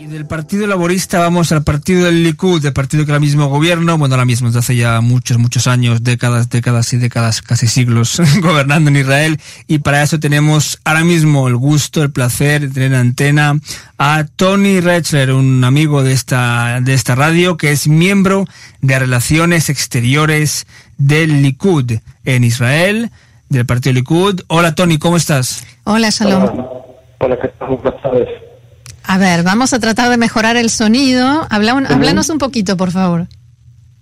Y del Partido Laborista vamos al partido del Likud, el partido que ahora mismo gobierno, bueno, ahora mismo desde hace ya muchos, muchos años, décadas, décadas y décadas, casi siglos, gobernando en Israel. Y para eso tenemos ahora mismo el gusto, el placer de tener en antena a Tony Rechler, un amigo de esta, de esta radio, que es miembro de Relaciones Exteriores del Likud en Israel, del partido Likud. Hola Tony, ¿cómo estás? Hola, Shalom. Hola, ¿qué tal? Buenas tardes. A ver, vamos a tratar de mejorar el sonido. Habla un, Háblanos un poquito, por favor.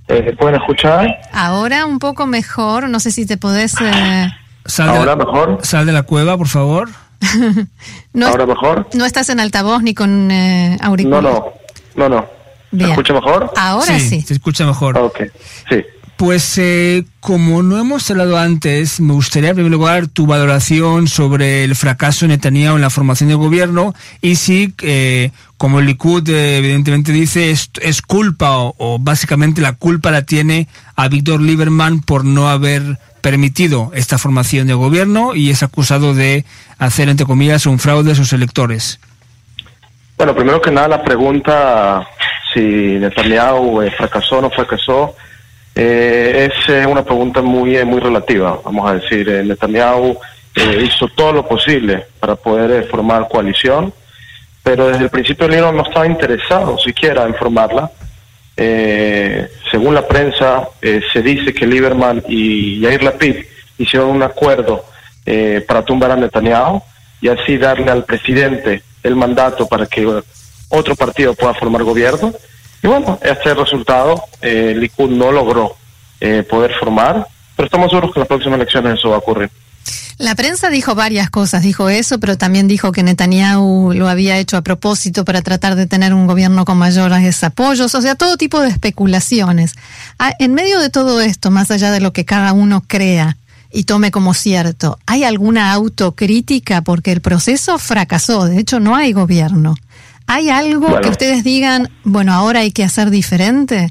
Eh, ¿Pueden escuchar? Ahora un poco mejor. No sé si te podés... Eh... Sal ¿Ahora de la, mejor? Sal de la cueva, por favor. no, ¿Ahora mejor? No estás en altavoz ni con eh, No, auriculares. no, no, no. ¿Se Bien. escucha mejor? Ahora sí. Se escucha mejor. Ok, sí. Pues eh, como no hemos hablado antes, me gustaría en primer lugar tu valoración sobre el fracaso de Netanyahu en la formación de gobierno y si, eh, como el Likud eh, evidentemente dice, es, es culpa o, o básicamente la culpa la tiene a Víctor Lieberman por no haber permitido esta formación de gobierno y es acusado de hacer, entre comillas, un fraude a sus electores. Bueno, primero que nada la pregunta si Netanyahu eh, fracasó o no fracasó eh, es eh, una pregunta muy eh, muy relativa. Vamos a decir, eh, Netanyahu eh, hizo todo lo posible para poder formar coalición, pero desde el principio el libro no estaba interesado siquiera en formarla. Según la prensa, se dice que Lieberman y Yair Lapid hicieron un acuerdo para tumbar a Netanyahu y así darle al presidente el mandato para que otro partido pueda formar gobierno. Y bueno, este resultado. Eh, el no logró eh, poder formar, pero estamos seguros que en las próximas elecciones eso va a ocurrir. La prensa dijo varias cosas, dijo eso, pero también dijo que Netanyahu lo había hecho a propósito para tratar de tener un gobierno con mayores apoyos, o sea, todo tipo de especulaciones. Ah, en medio de todo esto, más allá de lo que cada uno crea y tome como cierto, ¿hay alguna autocrítica? Porque el proceso fracasó, de hecho no hay gobierno. ¿Hay algo Bueno. que ustedes digan, bueno, ahora hay que hacer diferente?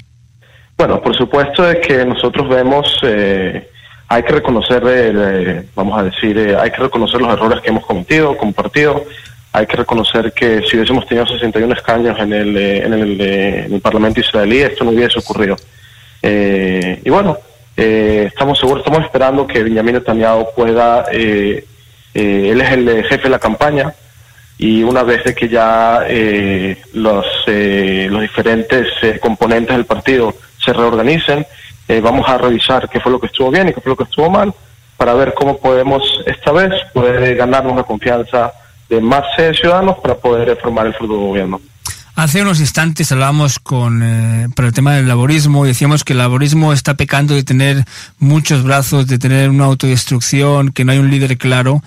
Bueno, por supuesto de que nosotros vemos, eh, hay que reconocer, eh, eh, vamos a decir, eh, hay que reconocer los errores que hemos cometido como partido. Hay que reconocer que si hubiésemos tenido 61 escaños en el, eh, en el, en el Parlamento israelí, esto no hubiese ocurrido. Eh, y bueno, eh, estamos seguros, estamos esperando que Benjamin Netanyahu pueda, eh, eh, él es el jefe de la campaña, y una vez que ya eh, los, eh, los diferentes eh, componentes del partido se reorganicen, eh, vamos a revisar qué fue lo que estuvo bien y qué fue lo que estuvo mal, para ver cómo podemos esta vez poder ganarnos la confianza de más eh, ciudadanos para poder formar el futuro gobierno. Hace unos instantes hablábamos con eh, por el tema del laborismo y decíamos que el laborismo está pecando de tener muchos brazos, de tener una autodestrucción, que no hay un líder claro.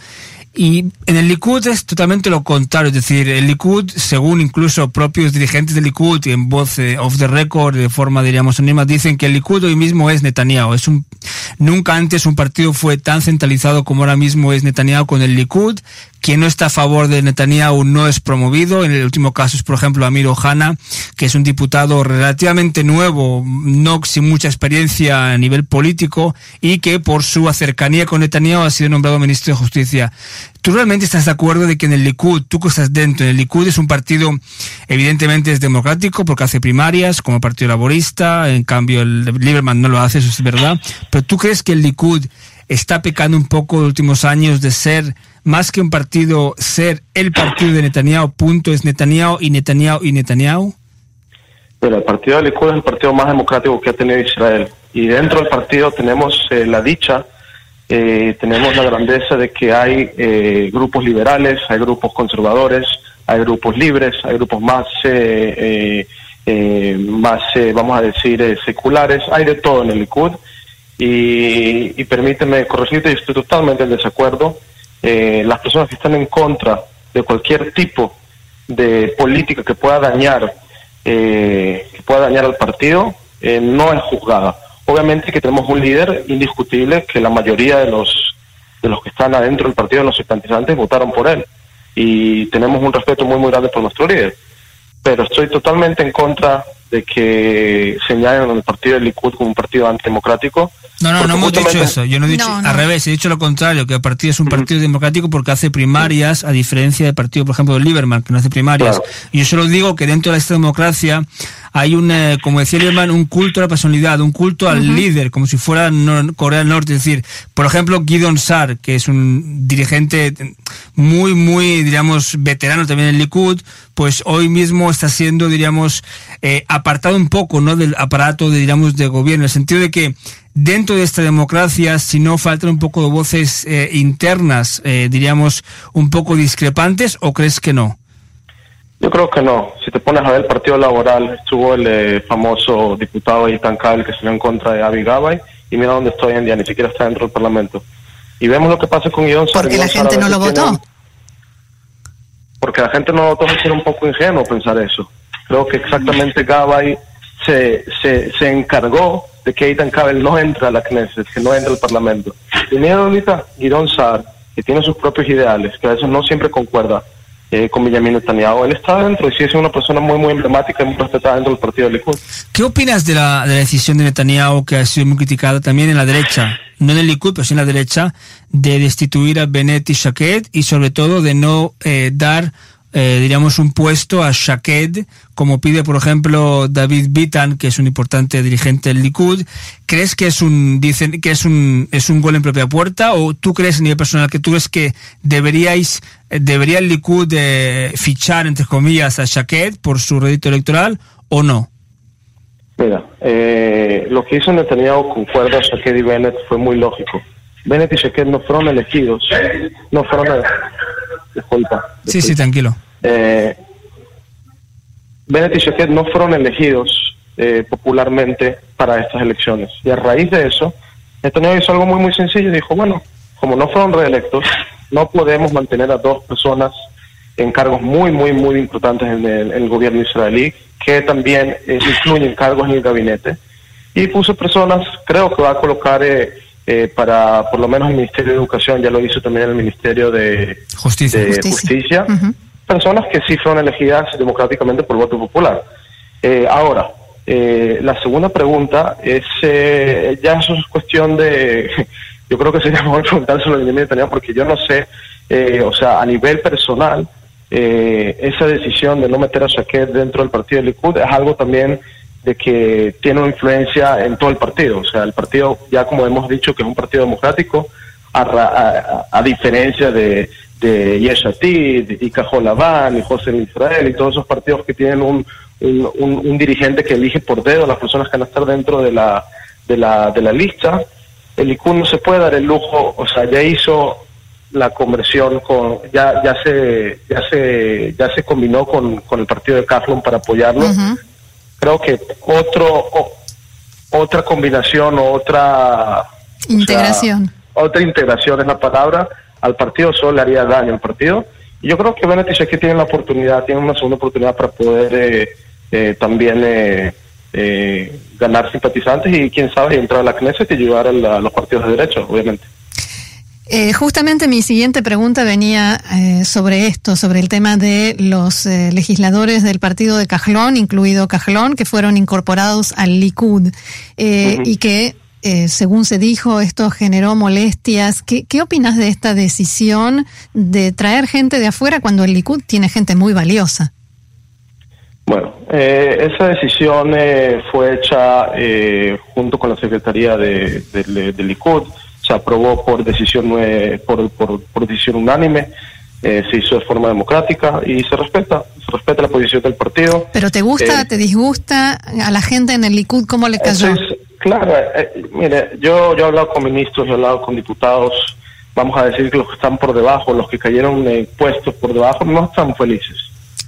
Y en el Likud es totalmente lo contrario, es decir, el Likud, según incluso propios dirigentes del Likud, y en voz eh, off the record, de forma, diríamos, anónima, dicen que el Likud hoy mismo es Netanyahu. Es un, nunca antes un partido fue tan centralizado como ahora mismo es Netanyahu con el Likud. Quien no está a favor de Netanyahu no es promovido. En el último caso es, por ejemplo, Amir Ohana, que es un diputado relativamente nuevo, no sin mucha experiencia a nivel político, y que por su cercanía con Netanyahu ha sido nombrado ministro de Justicia. ¿Tú realmente estás de acuerdo de que en el Likud, tú que estás dentro, en el Likud es un partido, evidentemente es democrático porque hace primarias como partido laborista, en cambio el Lieberman no lo hace, eso es verdad, pero tú crees que el Likud está pecando un poco en los últimos años de ser más que un partido, ser el partido de Netanyahu, punto, es Netanyahu y Netanyahu y Netanyahu? Pero el partido de Likud es el partido más democrático que ha tenido Israel. Y dentro del partido tenemos eh, la dicha, eh, tenemos la grandeza de que hay eh, grupos liberales, hay grupos conservadores, hay grupos libres, hay grupos más, eh, eh, eh, más vamos a decir, seculares, hay de todo en el Likud. Y, y permíteme corregirte, yo estoy totalmente en desacuerdo. Eh, las personas que están en contra de cualquier tipo de política que pueda dañar eh, que pueda dañar al partido eh, no es juzgada. Obviamente que tenemos un líder indiscutible que la mayoría de los de los que están adentro del partido, los simpatizantes, votaron por él. Y tenemos un respeto muy, muy grande por nuestro líder. Pero estoy totalmente en contra de que señalen al partido del Likud como un partido antidemocrático. No, no, no hemos dicho eso. Yo no he dicho, al revés, he dicho lo contrario, que el partido es un partido democrático porque hace primarias, a diferencia del partido, por ejemplo, de Lieberman, que no hace primarias. Y yo solo digo que dentro de esta democracia hay un, eh, como decía Lieberman, un culto a la personalidad, un culto al líder, como si fuera Corea del Norte. Es decir, por ejemplo, Gideon Sar, que es un dirigente muy, muy, diríamos, veterano también en Likud, pues hoy mismo está siendo, diríamos, eh, apartado un poco, ¿no? Del aparato, de, diríamos, de gobierno, en el sentido de que dentro de esta democracia, si no faltan un poco de voces eh, internas, diríamos, un poco discrepantes, o crees que no? Yo creo que no. Si te pones a ver el Partido Laboral, estuvo el eh, famoso diputado Itan Kabel que salió en contra de Avi Gabay y mira dónde estoy en día, ni siquiera está dentro del Parlamento. Y vemos lo que pasa con Guión Porque la gente no lo votó. Porque la gente no lo votó, es un poco ingenuo pensar eso. Creo que exactamente Gabay se, se, se encargó de que Itan Kabel no entre a la Knesset, que no entre al Parlamento. Mira ahorita Guidón Sar, que tiene sus propios ideales, que a veces no siempre concuerda eh, con Benjamin Netanyahu. Él está dentro y sí es una persona muy, muy emblemática y muy respetada dentro del partido de Likud. ¿Qué opinas de la, de la decisión de Netanyahu, que ha sido muy criticada también en la derecha, no en el Likud, pero sí en la derecha, de destituir a Bennett y Shaquet y sobre todo de no eh, dar eh, diríamos, un puesto a Shaked, como pide, por ejemplo, David Bitan, que es un importante dirigente del Likud. ¿Crees que es un, dicen, que es un, es un gol en propia puerta? ¿O tú crees, a nivel personal, que tú crees que deberíais, eh, debería el Likud eh, fichar, entre comillas, a Shaked por su rédito electoral o no? Mira, eh, lo que hizo Netanyahu con cuerdas Shaked y Bennett fue muy lógico. Bennett y Shaked no fueron elegidos, no fueron disculpa. Sí, sí, tranquilo. Eh, Bennett y no fueron elegidos eh, popularmente para estas elecciones. Y a raíz de eso, Netanyahu hizo algo muy, muy sencillo dijo, bueno, como no fueron reelectos, no podemos mantener a dos personas en cargos muy, muy, muy importantes en el, gobierno israelí, que también eh, incluyen cargos en el gabinete. Y puso personas, creo que va a colocar... Eh, eh, para por lo menos el Ministerio de Educación, ya lo hizo también el Ministerio de Justicia, personas que sí fueron elegidas democráticamente por voto popular. Eh, ahora, eh, la segunda pregunta es, ya eso es cuestión de, yo creo que sería mejor preguntárselo a Benjamin Netanyahu porque yo no sé, o sea, a nivel personal, esa decisión de no meter a Shaquet dentro del partido de Likud es algo también de que tiene una influencia en todo el partido. O sea, el partido, ya como hemos dicho, que es un partido democrático, a, diferencia de, de Yeshatid y Cajolabán y José Israel y todos esos partidos que tienen un, un, dirigente que elige por dedo a las personas que van a estar dentro de la, de la, de la lista, el Likud no se puede dar el lujo, o sea, ya hizo la conversión con ya ya se ya se ya se combinó con, con el partido de Kaflon para apoyarlo creo que otro otra combinación o otra integración. otra integración es la palabra. Al partido solo le haría daño al partido. Y yo creo que Bennett y que tienen la oportunidad tienen una segunda oportunidad para poder eh, eh, también eh, ganar simpatizantes y quién sabe entrar a la Knesset y llevar a los partidos de derecha obviamente eh, justamente mi siguiente pregunta venía eh, sobre esto, sobre el tema de los eh, legisladores del partido de Cajlón, incluido Cajlón, que fueron incorporados al Likud y que, según se dijo, esto generó molestias. ¿Qué, ¿Qué opinas de esta decisión de traer gente de afuera cuando el Likud tiene gente muy valiosa? Bueno, esa decisión fue hecha junto con la Secretaría de, de Likud se aprobó por decisión por, por, decisión unánime, eh, se hizo de forma democrática y se respeta, se respeta la posición del partido. ¿Pero te gusta, eh, te disgusta a la gente en el Likud cómo le cayó? claro, eh, mire, yo, yo he hablado con ministros, he hablado con diputados, vamos a decir que los que están por debajo, los que cayeron puestos por debajo, no están felices.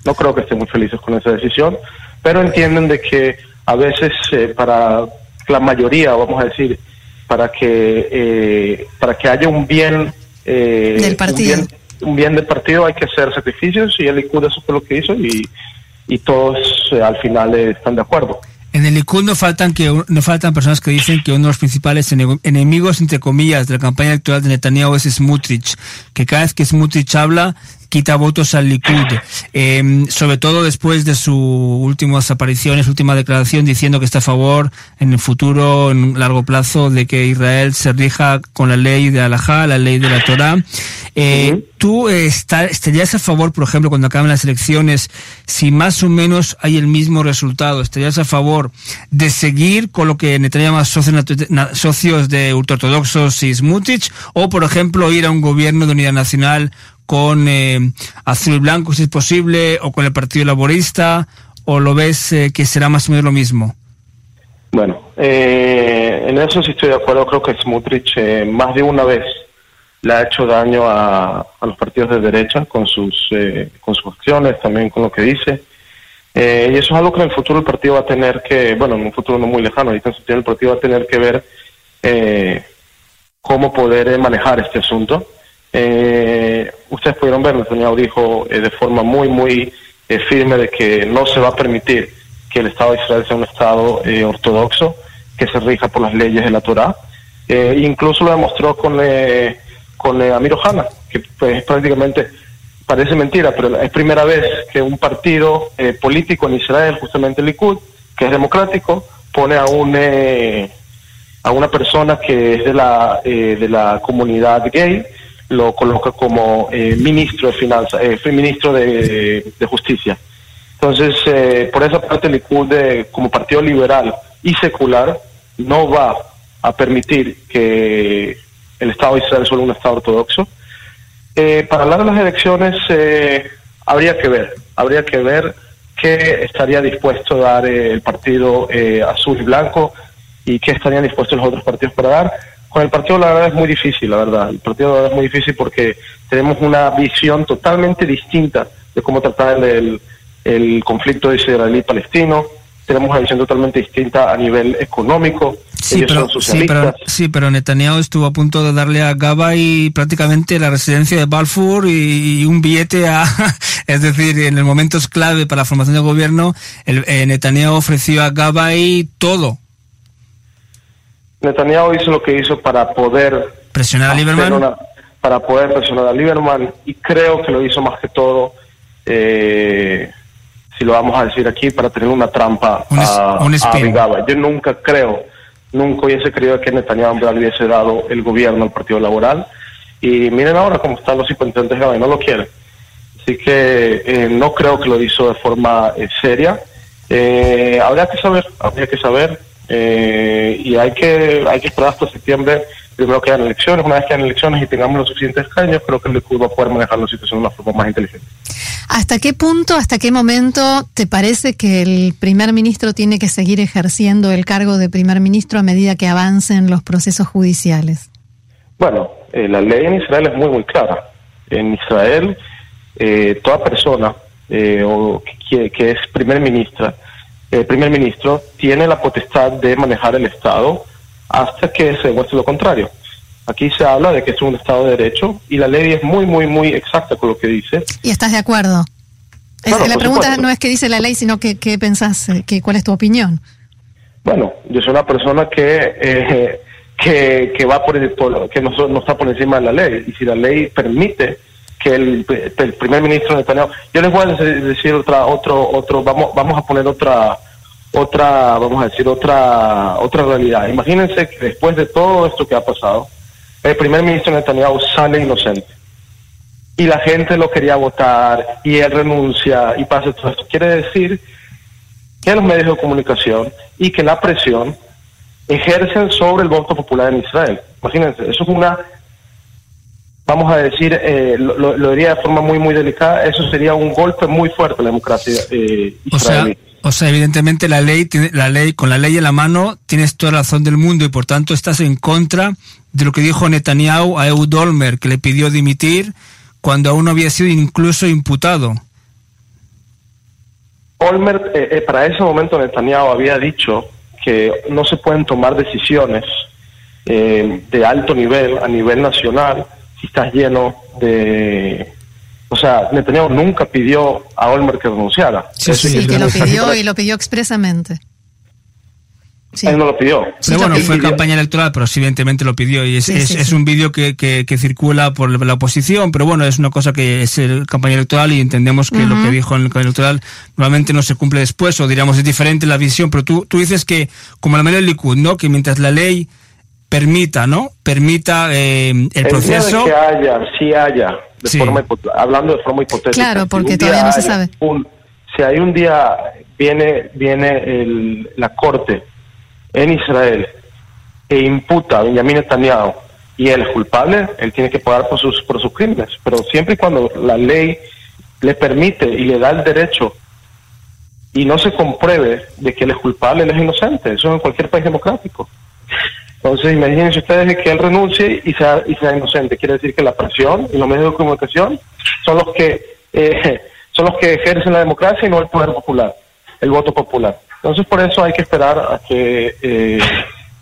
No creo que estén muy felices con esa decisión, pero entienden de que a veces para la mayoría, vamos a decir, para que eh, para que haya un bien eh, del partido. Un bien, del partido hay que hacer sacrificios y el Likud eso fue lo que hizo y, y todos eh, al final están de acuerdo. En el Likud no faltan que no faltan personas que dicen que uno de los principales enemigos entre comillas de la campaña electoral de Netanyahu es Smutrich, que cada vez que Smutrich habla quita votos al Likud, em, sobre todo después de sus últimas apariciones, última declaración diciendo que está a favor en el futuro, en largo plazo, de que Israel se rija con la ley de Alajá, la ley de la Torah. Eh, ¿Tú estarías a favor, por ejemplo, cuando acaben las elecciones, si más o menos hay el mismo resultado, estarías a favor de seguir con lo que Netanyahu llama socios, socios de ultraortodoxos y Smutich, o, por ejemplo, ir a un gobierno de unidad nacional con eh, azul y blanco, si es posible, o con el Partido Laborista, o lo ves eh, que será más o menos lo mismo? Bueno, en eso sí estoy de acuerdo. Creo que Smutrich más de una vez le ha hecho daño a, los partidos de derecha con sus, eh, con sus acciones, también con lo que dice. Eh, y eso es algo que en el futuro el partido va a tener que, bueno, en un futuro no muy lejano, ahorita el partido va a tener que ver eh, cómo poder manejar este asunto. Ustedes pudieron ver, Netanyahu dijo de forma muy, muy firme de que no se va a permitir que el Estado de Israel sea un Estado ortodoxo, que se rija por las leyes de la Torah. incluso lo demostró con con eh, Amir Ohana, que pues, prácticamente parece mentira, pero es primera vez que un partido eh, político en Israel, justamente el Likud, que es democrático, pone a un eh, a una persona que es de la de la comunidad gay, lo coloca como ministro de finanzas, ministro de, justicia. Entonces, por esa parte, el Likud, como partido liberal y secular, no va a permitir que el Estado de Israel solo un Estado ortodoxo. Eh, para hablar de las elecciones, eh, habría que ver, habría que ver qué estaría dispuesto a dar eh, el partido azul y blanco y qué estarían dispuestos los otros partidos para dar. Con el partido la verdad es muy difícil, la verdad. El partido la verdad es muy difícil porque tenemos una visión totalmente distinta de cómo tratar el, el conflicto israelí-palestino tenemos una visión totalmente distinta a nivel económico. Sí, pero, sí, pero, sí, pero Netanyahu estuvo a punto de darle a Gabay prácticamente la residencia de Balfour y, un billete a... es decir, en el momento clave para la formación del gobierno, el, eh, Netanyahu ofreció a Gabay todo. Netanyahu hizo lo que hizo para poder... Presionar a Lieberman. para poder presionar a Lieberman y creo que lo hizo más que todo... Eh, si lo vamos a decir aquí, para tener una trampa a, a Yo nunca creo, nunca hubiese creído que Netanyahu le hubiese dado el gobierno al Partido Laboral. Y miren ahora cómo están los simpatizantes de no lo quieren. Así que eh, no creo que lo hizo de forma eh, seria. Eh, habría que saber, habría que saber. Y hay que, hay que esperar hasta septiembre primero que hayan elecciones, una vez que hayan elecciones y tengamos los suficientes caños, creo que el Likud va a poder manejar la situación de una forma más inteligente. ¿Hasta qué punto, hasta qué momento te parece que el primer ministro tiene que seguir ejerciendo el cargo de primer ministro a medida que avancen los procesos judiciales? Bueno, eh, la ley en Israel es muy, muy clara. En Israel, eh, toda persona eh, o que, que, es primer ministra, primer ministro tiene la potestad de manejar el Estado hasta que se demuestre lo contrario. Aquí se habla de que es un Estado de Derecho y la ley es muy, muy, muy exacta con lo que dice. ¿Y estás de acuerdo? la pregunta no es qué dice la ley, sino qué, qué pensás, eh, que, cuál es tu opinión. Bueno, yo soy una persona que eh, que, que, va por, que no, no, está por encima de la ley y si la ley permite que el, el primer ministro Netanyahu, yo les voy a decir otra otro otro vamos vamos a poner otra otra, vamos a decir, otra, otra realidad. Imagínense que después de todo esto que ha pasado, el primer ministro Netanyahu sale inocente. Y la gente lo quería votar y él renuncia y pasa todo esto. Quiere decir que los medios de comunicación y que la presión ejercen sobre el voto popular en Israel. Imagínense, eso es una, vamos a decir, eh, lo, diría de forma muy, muy delicada, eso sería un golpe muy fuerte a la democracia eh, israelí. O sea, evidentemente la ley, la ley, con la ley en la mano, tienes toda la razón del mundo y por tanto estás en contra de lo que dijo Netanyahu a Eud Olmer, que le pidió dimitir cuando aún no había sido incluso imputado. Olmer, eh, eh, para ese momento Netanyahu había dicho que no se pueden tomar decisiones eh, de alto nivel, a nivel nacional, si estás lleno de o sea, Netanyahu nunca pidió a Olmer que renunciara. Sí, sí, que lo pidió y lo pidió expresamente. Él no lo pidió. Pero bueno, fue campaña electoral, pero sí, evidentemente lo pidió. Y es, es, un vídeo que, que, que, circula por la oposición, pero bueno, es una cosa que es el campaña electoral y entendemos que lo que dijo en el campaña electoral normalmente no se cumple después, o diríamos es diferente la visión. Pero tú, tú dices que, como la mayoría del Likud, ¿no? Que mientras la ley permita, ¿no? Permita eh, el, proceso. que haya, sí haya, de forma, hablando de forma hipotética. Claro, porque todavía no se sabe. si hay un día viene viene el, la corte en Israel e imputa a Benjamin Netanyahu y él es culpable, él tiene que pagar por sus, por sus crímenes. Pero siempre y cuando la ley le permite y le da el derecho y no se compruebe de que él es culpable, él es inocente. Eso en cualquier país democrático. Entonces, imagínense ustedes que él renuncie y sea, y sea inocente. Quiere decir que la presión y los medios de comunicación son los que eh, son los que ejercen la democracia y no el poder popular, el voto popular. Entonces, por eso hay que esperar a que eh,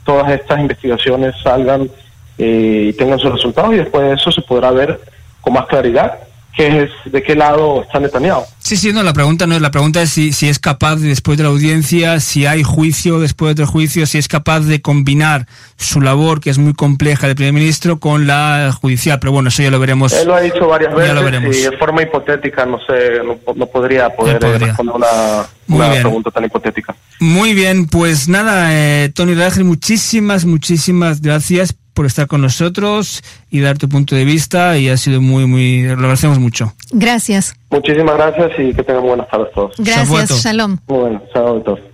todas estas investigaciones salgan eh, y tengan sus resultados y después de eso se podrá ver con más claridad qué es, de qué lado está Netanyahu. Sí, sí, no, la pregunta no es, la pregunta es si, si es capaz, después de la audiencia, si hay juicio después del juicio, si es capaz de combinar su labor, que es muy compleja de primer ministro, con la judicial. Pero bueno, eso ya lo veremos. Él lo ha dicho varias veces y de forma hipotética no sé, no, podría poder responder una, pregunta tan hipotética. Muy bien, pues nada, eh, Tony Rajel, muchísimas, muchísimas gracias por estar con nosotros y dar tu punto de vista y ha sido muy, muy, lo agradecemos mucho. Gracias. Muchísimas gracias y que tengan buenas tardes todos. Gracias, Shalom. Bueno, chao todos.